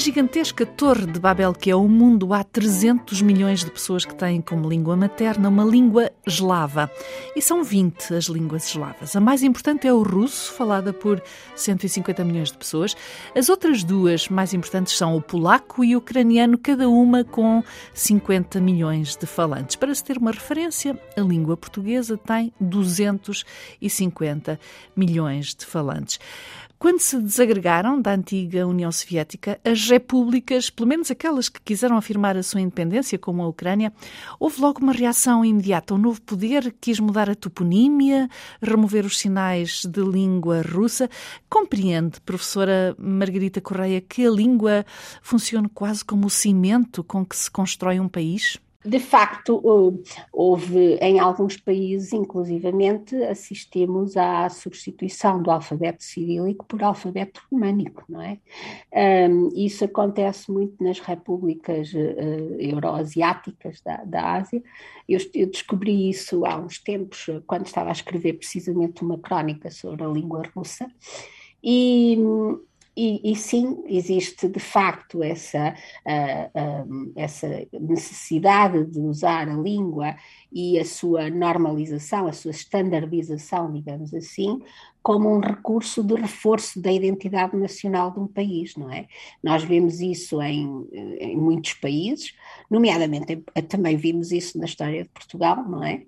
Gigantesca Torre de Babel, que é o mundo, há 300 milhões de pessoas que têm como língua materna uma língua eslava. E são 20 as línguas eslavas. A mais importante é o russo, falada por 150 milhões de pessoas. As outras duas mais importantes são o polaco e o ucraniano, cada uma com 50 milhões de falantes. Para se ter uma referência, a língua portuguesa tem 250 milhões de falantes. Quando se desagregaram da antiga União Soviética, as repúblicas, pelo menos aquelas que quiseram afirmar a sua independência, como a Ucrânia, houve logo uma reação imediata. O novo poder quis mudar a toponímia, remover os sinais de língua russa. Compreende, professora Margarita Correia, que a língua funciona quase como o cimento com que se constrói um país? De facto, houve em alguns países, inclusivamente, assistimos à substituição do alfabeto cirílico por alfabeto românico, não é? Um, isso acontece muito nas repúblicas uh, euroasiáticas da, da Ásia. Eu, eu, descobri isso há uns tempos, quando estava a escrever precisamente uma crónica sobre a língua russa. E, e, e, sim, existe de facto essa, uh, uh, essa necessidade de usar a língua e a sua normalização, a sua standardização, digamos assim, como um recurso de reforço da identidade nacional de um país, não é? Nós vemos isso em, em muitos países, nomeadamente também vimos isso na história de Portugal, não é?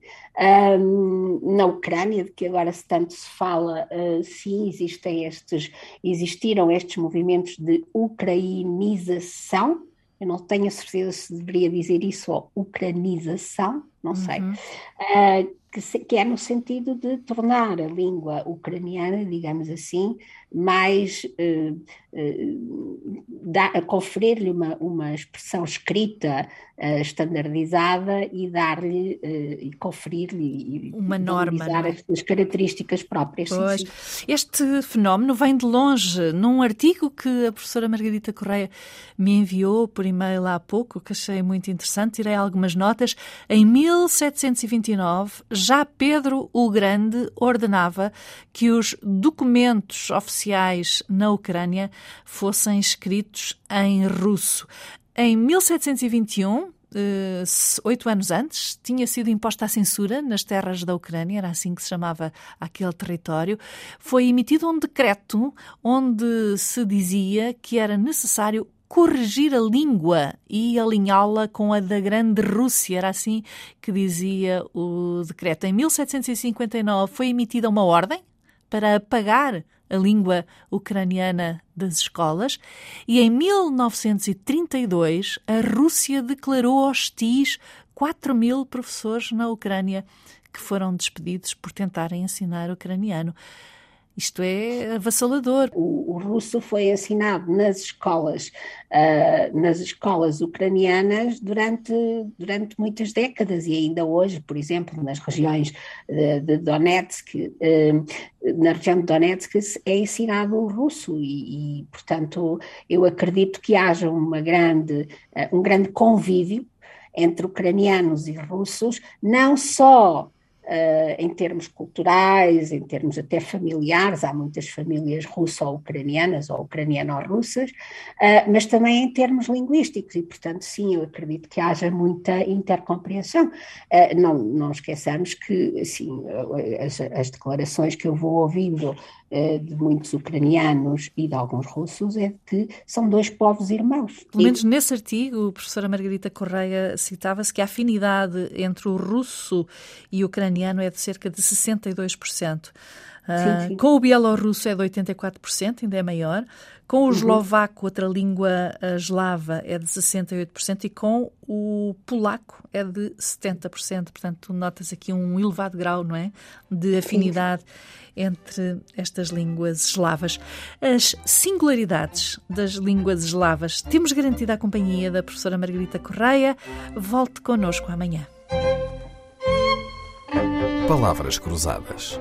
Um, na Ucrânia, de que agora tanto se fala, uh, sim, existem estes, existiram estes movimentos de ucrainização, eu não tenho a certeza se deveria dizer isso ou ucranização, não sei, uh, que, se, que, é no sentido de tornar a língua ucraniana, digamos assim, mais uh, uh, conferir-lhe uma, uma expressão escrita uh, estandardizada e dar-lhe e conferir-lhe uma norma é? as suas características próprias. Pois. Sim, sim. Este fenómeno vem de longe, num artigo que a professora Margarita Correia me enviou por e-mail há pouco, que achei muito interessante, tirei algumas notas. Em 1729, já Pedro o Grande ordenava que os documentos oficiais na Ucrânia fossem escritos em russo. Em 1721, eh, oito anos antes, tinha sido imposta a censura nas terras da Ucrânia, era assim que se chamava aquele território. Foi emitido um decreto onde se dizia que era necessário corrigir a língua e alinhá-la com a da Grande Rússia. Era assim que dizia o decreto. Em 1759 foi emitida uma ordem para apagar a língua ucraniana das escolas e em 1932 a Rússia declarou hostis 4 mil professores na Ucrânia que foram despedidos por tentarem ensinar ucraniano. Isto é avassalador. O, o russo foi ensinado nas escolas, uh, nas escolas ucranianas durante, durante muitas décadas e ainda hoje, por exemplo, nas regiões de, de Donetsk, uh, na região de Donetsk é ensinado o russo e, e, portanto, eu acredito que haja uma grande, uh, um grande convívio entre ucranianos e russos, não só Uh, em termos culturais, em termos até familiares, há muitas famílias russo-ucranianas ou ucraniano-russas, uh, mas também em termos linguísticos, e portanto, sim, eu acredito que haja muita intercompreensão. Uh, não, não esqueçamos que, assim, as, as, declarações que eu vou ouvindo de muitos ucranianos e de alguns russos é que são dois povos irmãos. Pelo menos nesse artigo, a professora Margarita Correia citava-se que a afinidade entre o russo e o ucraniano ucraniano é de cerca de 62%. Sim, sim. Com o bielorrusso é de 84%, ainda é maior. Com o uhum. eslovaco, outra língua eslava, é de 68%. E com o polaco é de 70%. Portanto, notas aqui um elevado grau não é? de afinidade sim. entre estas línguas eslavas. As singularidades das línguas eslavas. Temos garantida a companhia da professora Margarita Correia. Volte connosco amanhã. Palavras Cruzadas,